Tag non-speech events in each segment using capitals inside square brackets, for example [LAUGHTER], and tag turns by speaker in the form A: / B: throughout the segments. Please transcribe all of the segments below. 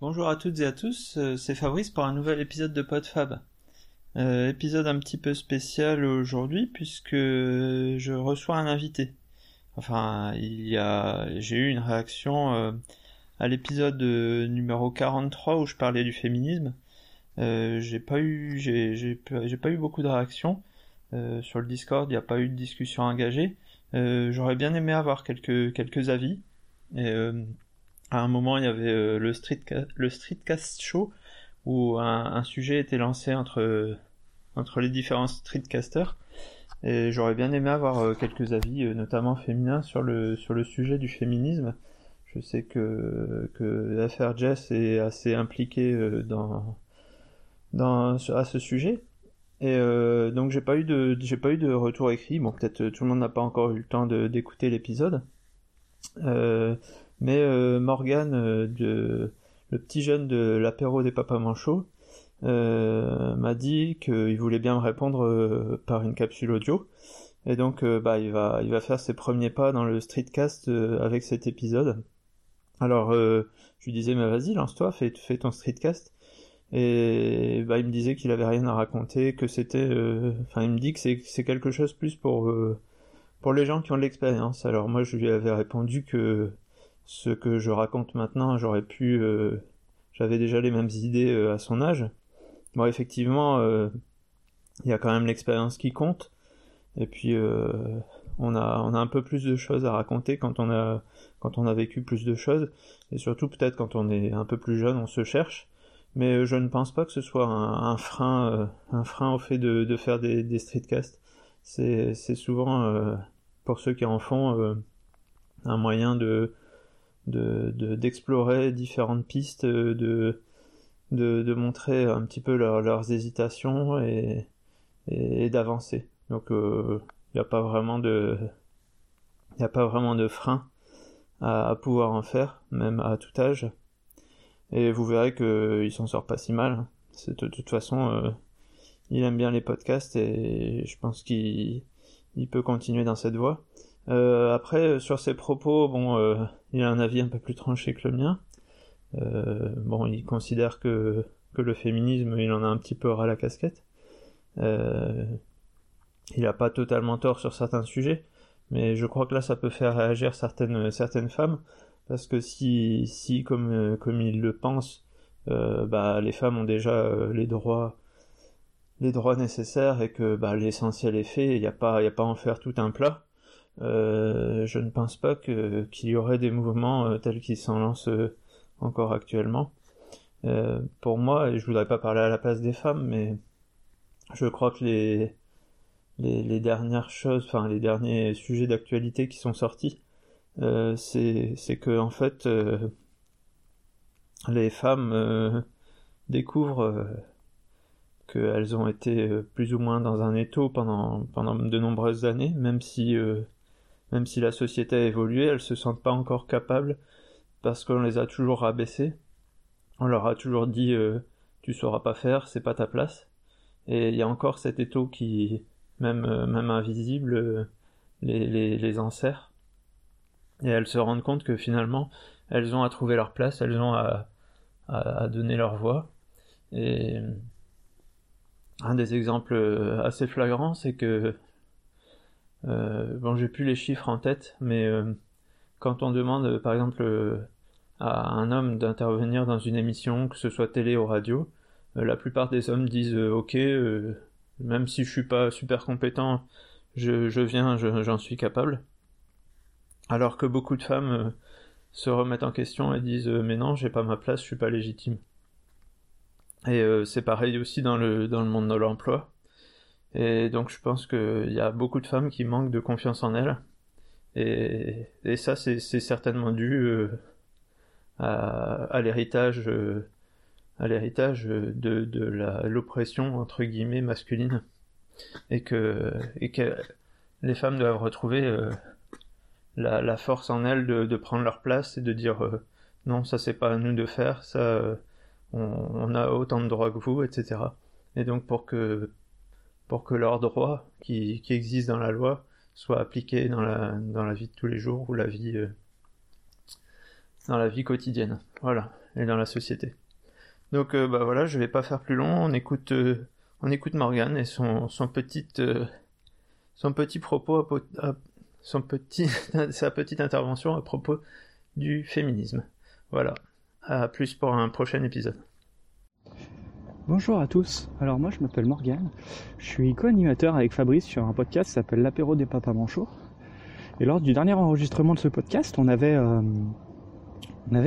A: Bonjour à toutes et à tous, euh, c'est Fabrice pour un nouvel épisode de PodFab. Euh, épisode un petit peu spécial aujourd'hui puisque je reçois un invité. Enfin, il y a, j'ai eu une réaction euh, à l'épisode numéro 43 où je parlais du féminisme. j'ai pas eu, j'ai, j'ai, pas eu beaucoup de réactions sur le Discord. Il n'y a pas eu de discussion engagée. j'aurais bien aimé avoir quelques quelques avis. À un moment, il y avait euh, le, street le Streetcast Show où un, sujet était lancé entre, entre les différents streetcasters. Et j'aurais bien aimé avoir euh, quelques avis, euh, notamment féminins, sur le, sur le sujet du féminisme. Je sais que, que FR Jess est assez impliqué dans, dans, à ce sujet. Et donc j'ai pas eu de pas eu de retour écrit. Bon peut-être tout le monde n'a pas encore eu le temps d'écouter l'épisode. Euh, mais euh, Morgan, euh, de, le petit jeune de l'apéro des papas manchots, euh, m'a dit qu'il voulait bien me répondre par une capsule audio. Et donc, bah, il va, il va faire ses premiers pas dans le streetcast avec cet épisode. Alors, je lui disais, mais vas-y, lance-toi, fais, ton streetcast. Et bah, il me disait qu'il avait rien à raconter, que c'était, enfin, il me dit que c'est, quelque chose plus pour pour les gens qui ont de l'expérience. Alors moi, je lui avais répondu que ce que je raconte maintenant, j'aurais pu, euh, j'avais déjà les mêmes idées euh, à son âge. Bon, effectivement, euh, il y a quand même l'expérience qui compte. Et puis, on a, on a un peu plus de choses à raconter quand on a, quand on a vécu plus de choses. Et surtout, peut-être quand on est un peu plus jeune, on se cherche. Mais je ne pense pas que ce soit un, frein, un frein au fait de, de faire des, des streetcasts. C'est, c'est souvent, pour ceux qui en font, un moyen de, de d'explorer différentes pistes, de, de, de montrer un petit peu leurs hésitations et, et, d'avancer. Donc il euh, n'y a pas vraiment de il a pas vraiment de frein à, pouvoir en faire, même à tout âge. Et vous verrez qu'il s'en sort pas si mal. C'est de, toute façon, euh, il aime bien les podcasts et je pense qu'il il peut continuer dans cette voie. Euh, après, euh, sur ses propos, bon, euh, il a un avis un peu plus tranché que le mien. bon, il considère que, que le féminisme, il en a un petit peu ras la casquette. il a pas totalement tort sur certains sujets, mais je crois que là, ça peut faire réagir certaines certaines femmes, parce que si si comme comme il le pense, bah les femmes ont déjà les droits les droits nécessaires et que bah, l'essentiel est fait, il n'y a a pas à en faire tout un plat. Euh, je ne pense pas que qu'il y aurait des mouvements euh, tels qu'ils s'en lancent euh, encore actuellement. pour moi, et je voudrais pas parler à la place des femmes, mais je crois que les les, dernières choses, enfin les derniers sujets d'actualité qui sont sortis, c'est c'est que en fait les femmes découvrent qu'elles ont été plus ou moins dans un étau pendant pendant de nombreuses années, même si même si la société a évolué, elles se sentent pas encore capables parce qu'on les a toujours rabaissées. On leur a toujours dit euh, tu sauras pas faire, c'est pas ta place. Et il y a encore cet étau qui, même euh, même invisible, euh, les, les, les enserre. Et elles se rendent compte que finalement, elles ont à trouver leur place, elles ont à, à, à donner leur voix. Et un des exemples assez flagrants, c'est que euh, bon, j'ai plus les chiffres en tête, mais euh, quand on demande, euh, par exemple, à un homme d'intervenir dans une émission, que ce soit télé ou radio, la plupart des hommes disent OK, même si je suis pas super compétent, je, je viens, j'en suis capable. Alors que beaucoup de femmes se remettent en question et disent mais non, j'ai pas ma place, je suis pas légitime. Et c'est pareil aussi dans le dans le monde de l'emploi. Et donc je pense qu'il y a beaucoup de femmes qui manquent de confiance en elles. Et, ça, c'est certainement dû euh, à, l'héritage euh, à l'héritage de, l'oppression entre guillemets masculine et que les femmes doivent retrouver euh, la, force en elles de, prendre leur place et de dire non ça c'est pas à nous de faire ça on, a autant de droits que vous etc et donc pour que pour que leurs droits qui, qui existent dans la loi soient appliqués dans la, vie de tous les jours ou la vie euh, dans la vie quotidienne. Voilà. et dans la société. Donc bah voilà, je vais pas faire plus long, on écoute on écoute Morgan et son petite son petit propos son petit [LAUGHS] sa petite intervention à propos du féminisme. Voilà. À plus pour un prochain épisode.
B: Bonjour à tous. Alors moi je m'appelle Morgan. Je suis co-animateur avec Fabrice sur un podcast qui s'appelle l'apéro des papas manchots. Et lors du dernier enregistrement de ce podcast, on avait euh,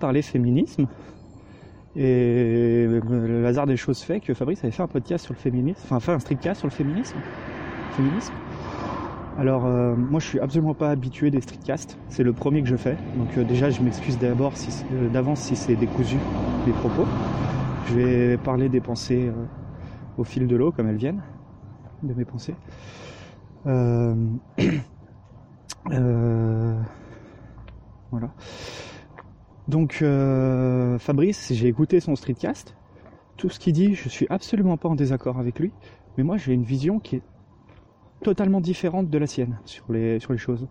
B: parlé féminisme. Et le hasard des choses fait que Fabrice avait fait un podcast sur le féminisme, enfin fait un streetcast sur le féminisme. Féminisme. Alors euh, moi je suis absolument pas habitué des streetcasts, c'est le premier que je fais, donc euh, déjà je m'excuse d'abord euh, d'avance si c'est décousu les propos. Je vais parler des pensées au fil de l'eau comme elles viennent, de mes pensées. [CLEARS THROAT] voilà. Donc Fabrice, j'ai écouté son streetcast. Tout ce qu'il dit, je suis absolument pas en désaccord avec lui, mais moi j'ai une vision qui est totalement différente de la sienne sur les, sur les choses.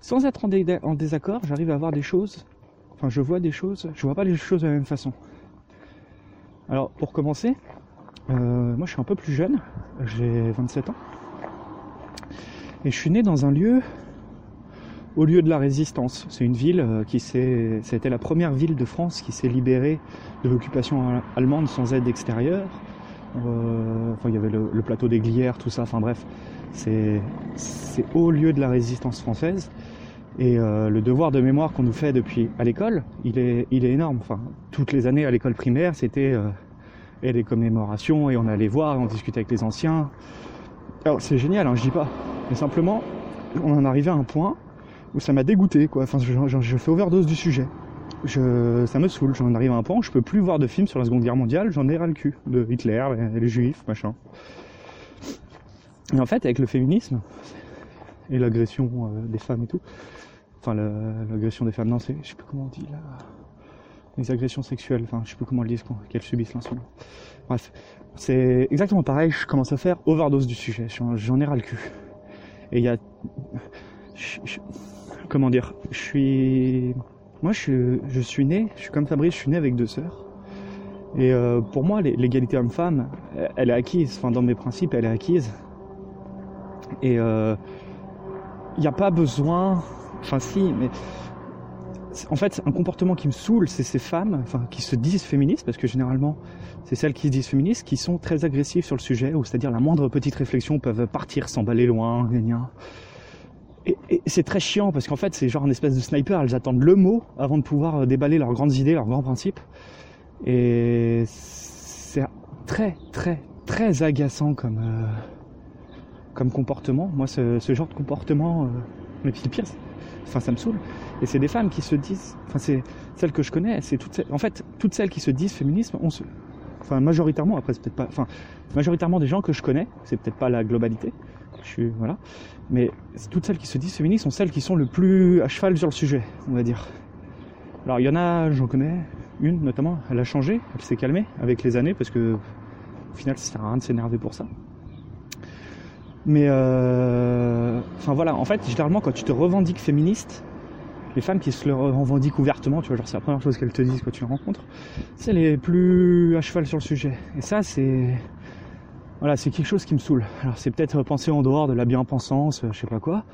B: Sans être en, désaccord, j'arrive à voir des choses, enfin je vois des choses, je vois pas les choses de la même façon. Alors pour commencer, euh, moi je suis un peu plus jeune, j'ai 27 ans, et je suis né dans un lieu au lieu de la résistance. C'est une ville euh, qui s'est, c'était la première ville de France qui s'est libérée de l'occupation allemande sans aide extérieure. Euh, enfin, il y avait le, plateau des Glières, tout ça. Enfin bref, c'est au lieu de la résistance française. Et le devoir de mémoire qu'on nous fait depuis à l'école, il est, il est énorme. Enfin, toutes les années à l'école primaire, c'était euh, et des commémorations et on allait voir, on discutait avec les anciens. Alors c'est génial, hein, je dis pas. Mais simplement, on en arrivait à un point où ça m'a dégoûté. Enfin, je, fais overdose du sujet. Je, ça me saoule. J'en arrive à un point où je peux plus voir de films sur la Seconde Guerre mondiale. J'en ai ras le cul de Hitler, les, les Juifs, machin. Et en fait, avec le féminisme et l'agression euh, des femmes et tout, enfin l'agression des femmes, non, c'est, je sais plus comment on dit là, les agressions sexuelles, enfin je sais plus comment le dit, qu'elles subissent l'insulte. Bref, c'est exactement pareil, je commence à faire overdose du sujet, j'en ai ras le cul. Et il y a, comment dire, je suis, moi je, je suis né, je suis comme Fabrice, je suis né avec deux sœurs. Et euh, pour moi, l'égalité homme-femme, elle est acquise. Enfin, dans mes principes, elle est acquise. Et il euh, n'y a pas besoin, enfin si, mais en fait, un comportement qui me saoule, c'est ces femmes, enfin, qui se disent féministes, parce que généralement, c'est celles qui se disent féministes, qui sont très agressives sur le sujet, c'est-à-dire la moindre petite réflexion peuvent partir, s'emballer loin, gna. Et, c'est très chiant, parce qu'en fait, c'est genre une espèce de sniper, elles attendent le mot avant de pouvoir euh, déballer leurs grandes idées, leurs grands principes. Et c'est très, très, très agaçant comme... Euh, comportement. Moi, ce, genre de comportement, euh, mais le enfin, ça me saoule. Et c'est des femmes qui se disent, enfin, c'est celles que je connais, c'est toutes, en fait, toutes celles qui se disent féminisme, on se, enfin, majoritairement, après, c'est peut-être pas, enfin, majoritairement des gens que je connais, c'est peut-être pas la globalité, je suis, voilà, mais toutes celles qui se disent féministes sont celles qui sont le plus à cheval sur le sujet, on va dire. Alors, il y en a, j'en connais une notamment, elle a changé, elle s'est calmée avec les années parce que, au final, ça sert à rien de s'énerver pour ça. Mais euh, enfin voilà, en fait, généralement quand tu te revendiques féministe, les femmes qui se le revendiquent ouvertement, tu vois, genre c'est la première chose qu'elles te disent quand tu les rencontres, c'est les plus à cheval sur le sujet. Et ça, c'est voilà, c'est quelque chose qui me saoule. Alors c'est peut-être penser en dehors de la bien-pensance, je sais pas quoi,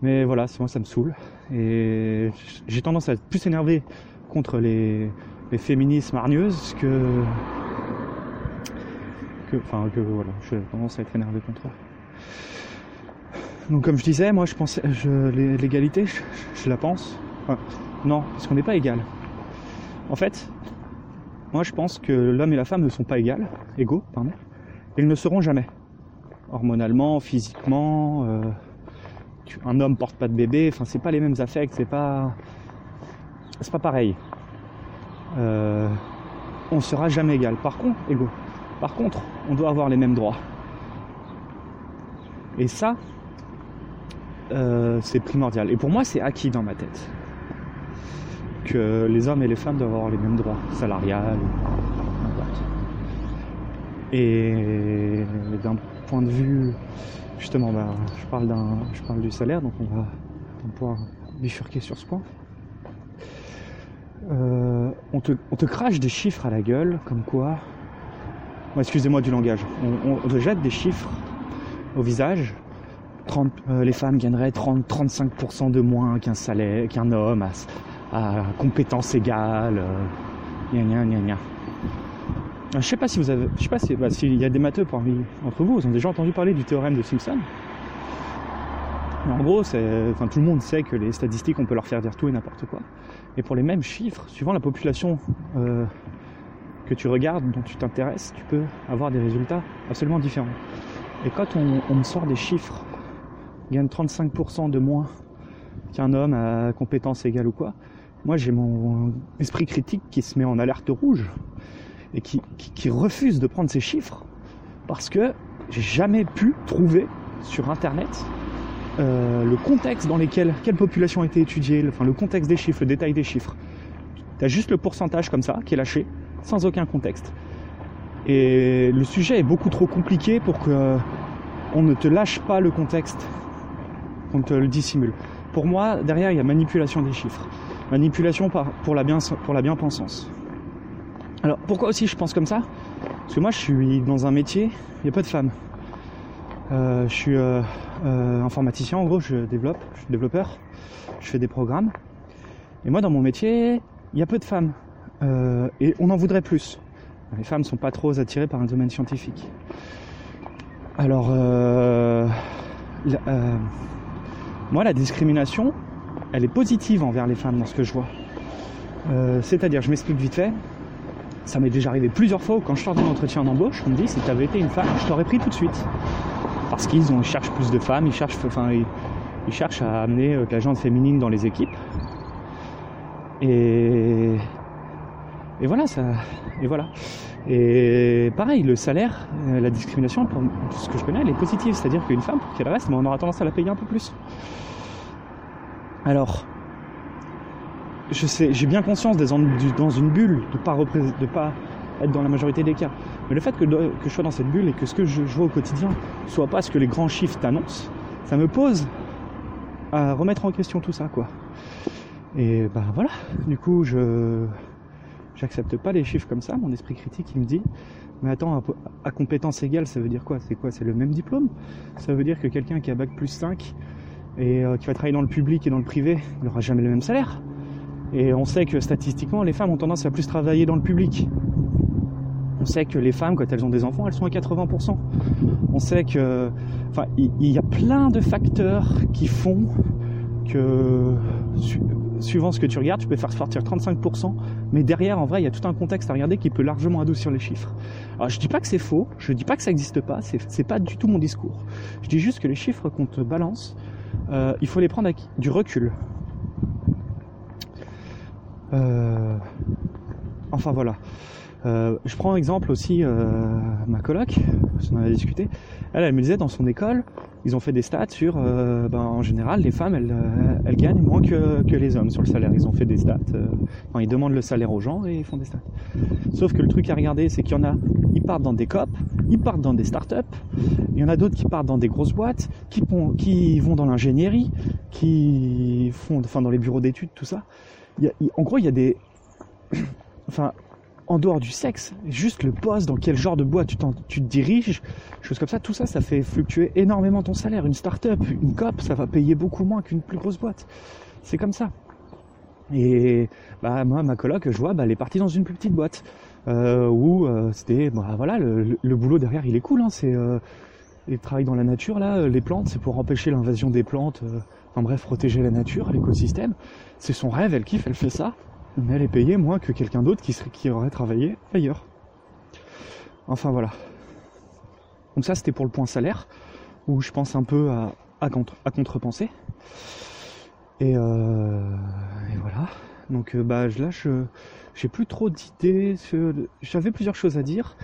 B: mais voilà, moi ça me saoule. Et j'ai tendance à être plus énervé contre les, les féminismes hargneuses que que enfin que voilà, j'ai tendance à être énervé contre eux. Donc comme je disais, moi je pensais, l'égalité, je, la pense. non, parce qu'on n'est pas égal. En fait, moi je pense que l'homme et la femme ne sont pas égales, égaux, pardon. Ils ne seront jamais. Hormonalement, physiquement, euh, un homme porte pas de bébé, enfin c'est pas les mêmes affects, c'est pas, c'est pas pareil. Euh, on sera jamais égal. Par contre. Par contre, on doit avoir les mêmes droits. Et ça, euh, c'est primordial. Et pour moi, c'est acquis dans ma tête. Que les hommes et les femmes doivent avoir les mêmes droits, salariales, n'importe. Et d'un point de vue, justement, bah, je, parle du salaire, donc on va, pouvoir bifurquer sur ce point. euh, on, te, on te crache des chiffres à la gueule, comme quoi. Excusez-moi du langage. On te jette des chiffres au visage. 30, euh, les femmes gagneraient 30-35% de moins qu'un salaire, qu'un homme à, compétences égales. Euh, gna gna gna. Euh, Je sais pas si vous avez, je sais pas bah, s'il y a des matheux parmi entre vous, ils ont déjà entendu parler du théorème de Simpson. Mais en gros, enfin, tout le monde sait que les statistiques, on peut leur faire dire tout et n'importe quoi. Et pour les mêmes chiffres, suivant la population euh, que tu regardes, dont tu t'intéresses, tu peux avoir des résultats absolument différents. Et quand on, on me sort des chiffres, gagne 35% de moins qu'un homme à compétences égales ou quoi, moi j'ai mon esprit critique qui se met en alerte rouge et qui refuse de prendre ces chiffres parce que j'ai jamais pu trouver sur internet euh, le contexte dans lequel quelle population a été étudiée, le, enfin le contexte des chiffres, le détail des chiffres. Tu as juste le pourcentage comme ça qui est lâché, sans aucun contexte. Et le sujet est beaucoup trop compliqué pour que euh, on ne te lâche pas le contexte, qu'on te le dissimule. Pour moi, derrière, il y a manipulation des chiffres. Manipulation pour, la bien, bien-pensance. Alors, pourquoi aussi je pense comme ça? Parce que moi, je suis dans un métier, il n'y a pas de femmes. Euh, je suis euh, euh, informaticien, en gros, je développe, je suis développeur, je fais des programmes. Et moi, dans mon métier, il y a peu de femmes. Euh, et on en voudrait plus. Les femmes sont pas trop attirées par un domaine scientifique. Alors, euh, euh, moi, la discrimination, elle est positive envers les femmes dans ce que je vois. Euh, C'est-à-dire, je m'explique vite fait. Ça m'est déjà arrivé plusieurs fois quand je sors d'un entretien d'embauche, on me dit si tu avais été une femme, je t'aurais pris tout de suite. Parce qu'ils cherchent plus de femmes, ils cherchent, enfin, ils, cherchent à amener la gente féminine dans les équipes. Et, et voilà, ça, et voilà. Et pareil, le salaire, euh, la discrimination, pour ce que je connais, elle est positive. C'est-à-dire qu'une femme, pour qu'elle reste, ben, on aura tendance à la payer un peu plus. Alors, je sais, j'ai bien conscience d'être dans une bulle, de de pas être dans la majorité des cas. Mais le fait que, je sois dans cette bulle et que ce que je, je vois au quotidien soit pas ce que les grands chiffres t'annoncent, ça me pose à remettre en question tout ça, quoi. Et ben voilà, du coup, je j'accepte pas les chiffres comme ça. Mon esprit critique, il me dit, mais attends, à, compétence égale, ça veut dire quoi? C'est quoi? C'est le même diplôme? Ça veut dire que quelqu'un qui a bac plus 5 et euh, qui va travailler dans le public et dans le privé, il n'aura jamais le même salaire. Et on sait que statistiquement, les femmes ont tendance à plus travailler dans le public. On sait que les femmes, quand elles ont des enfants, elles sont à 80%. On sait que, enfin, il y, a plein de facteurs qui font que, suivant ce que tu regardes, tu peux faire sortir 35%, mais derrière, en vrai, il y a tout un contexte à regarder qui peut largement adoucir les chiffres. Alors, je dis pas que c'est faux, je dis pas que ça n'existe pas, c'est pas du tout mon discours. Je dis juste que les chiffres qu'on te balance, euh, il faut les prendre avec du recul. Euh, Enfin voilà. Euh, je prends exemple aussi euh, ma coloc, qu'on en a discuté. Elle, elle me disait dans son école, ils ont fait des stats sur, euh, ben, en général, les femmes, elles, gagnent moins que, les hommes sur le salaire. Ils ont fait des stats. ils demandent le salaire aux gens et ils font des stats. Sauf que le truc à regarder, c'est qu'il y en a, ils partent dans des COP, ils partent dans des startups. Il y en a d'autres qui partent dans des grosses boîtes, qui, vont dans l'ingénierie, qui font, enfin, dans les bureaux d'études, tout ça. En gros, il y a des, enfin, en dehors du sexe, juste le poste, dans quel genre de boîte tu, tu te diriges, choses comme ça, tout ça, ça fait fluctuer énormément ton salaire. Une start-up, une COP, ça va payer beaucoup moins qu'une plus grosse boîte. C'est comme ça. Et bah, moi, ma coloc, je vois, bah, elle est partie dans une plus petite boîte. Euh, où euh, c'était, bah, voilà, le, le- le boulot derrière, il est cool. Hein, c'est euh, travaille dans la nature, là, euh, les plantes, c'est pour empêcher l'invasion des plantes. enfin bref, protéger la nature, l'écosystème. C'est son rêve, elle kiffe, elle fait ça mais elle est payée moins que quelqu'un d'autre qui, aurait travaillé ailleurs. Enfin voilà. Donc ça c'était pour le point salaire, où je pense un peu à, contre, à contrepenser. Et, euh, et voilà. Donc euh, bah là je j'ai plus trop d'idées. J'avais plusieurs choses à dire,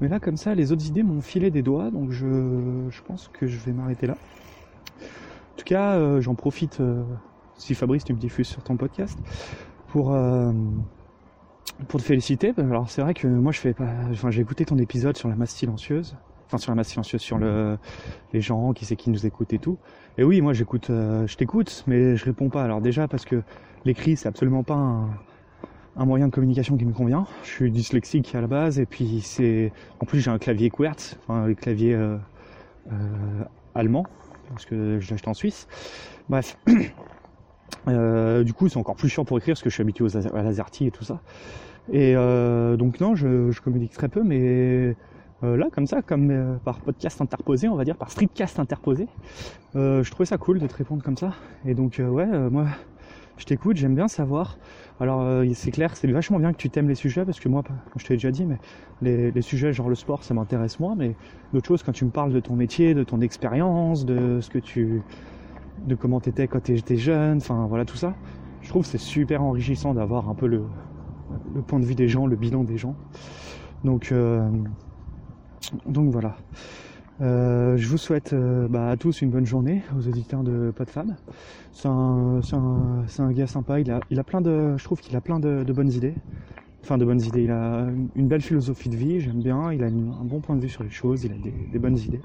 B: mais là comme ça les autres idées m'ont filé des doigts, donc je, je pense que je vais m'arrêter là. En tout cas, euh, j'en profite. euh, si Fabrice tu me diffuses sur ton podcast, pour euh, pour te féliciter. Alors c'est vrai que moi je fais pas, enfin j'ai écouté ton épisode sur la masse silencieuse, enfin sur la masse silencieuse, sur le les gens qui c'est qui nous écoutent et tout. Et oui, moi j'écoute, euh, je t'écoute, mais je réponds pas. Alors déjà parce que l'écrit c'est absolument pas un, un moyen de communication qui me convient. Je suis dyslexique à la base et puis c'est en plus j'ai un clavier QWERTZ, enfin le clavier euh, allemand parce que je l'ai acheté en Suisse. Bref. [CLEARS THROAT] Euh, du coup, c'est encore plus chiant pour écrire parce que je suis habitué aux, à l'AZERTY et tout ça. Et euh, donc non, je, communique très peu, mais euh, là, comme ça, comme par podcast interposé, on va dire, par streetcast interposé, je trouvais ça cool de te répondre comme ça. Et donc ouais, moi, je t'écoute, j'aime bien savoir. Alors c'est clair, c'est vachement bien que tu t'aimes les sujets parce que moi, je t'ai déjà dit, mais les, les, sujets genre le sport, ça m'intéresse moins. Mais d'autres choses, quand tu me parles de ton métier, de ton expérience, de ce que tu de comment t'étais quand t'étais jeune, enfin voilà tout ça. Je trouve c'est super enrichissant d'avoir un peu le, point de vue des gens, le bilan des gens. Donc euh, donc voilà. Euh, je vous souhaite euh, bah, à tous une bonne journée, aux auditeurs de Pas de. C'est un, un, un, gars sympa, il a, il a plein de, je trouve qu'il a plein de, bonnes idées. Enfin de bonnes idées, il a une belle philosophie de vie, j'aime bien, il a un bon point de vue sur les choses, il a des bonnes idées.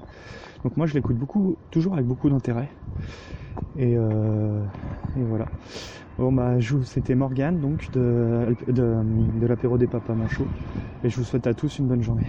B: Donc moi je l'écoute beaucoup, toujours avec beaucoup d'intérêt. Et, euh, voilà. Bon bah c'était Morgane donc de, l'apéro des papas manchots. Et je vous souhaite à tous une bonne journée.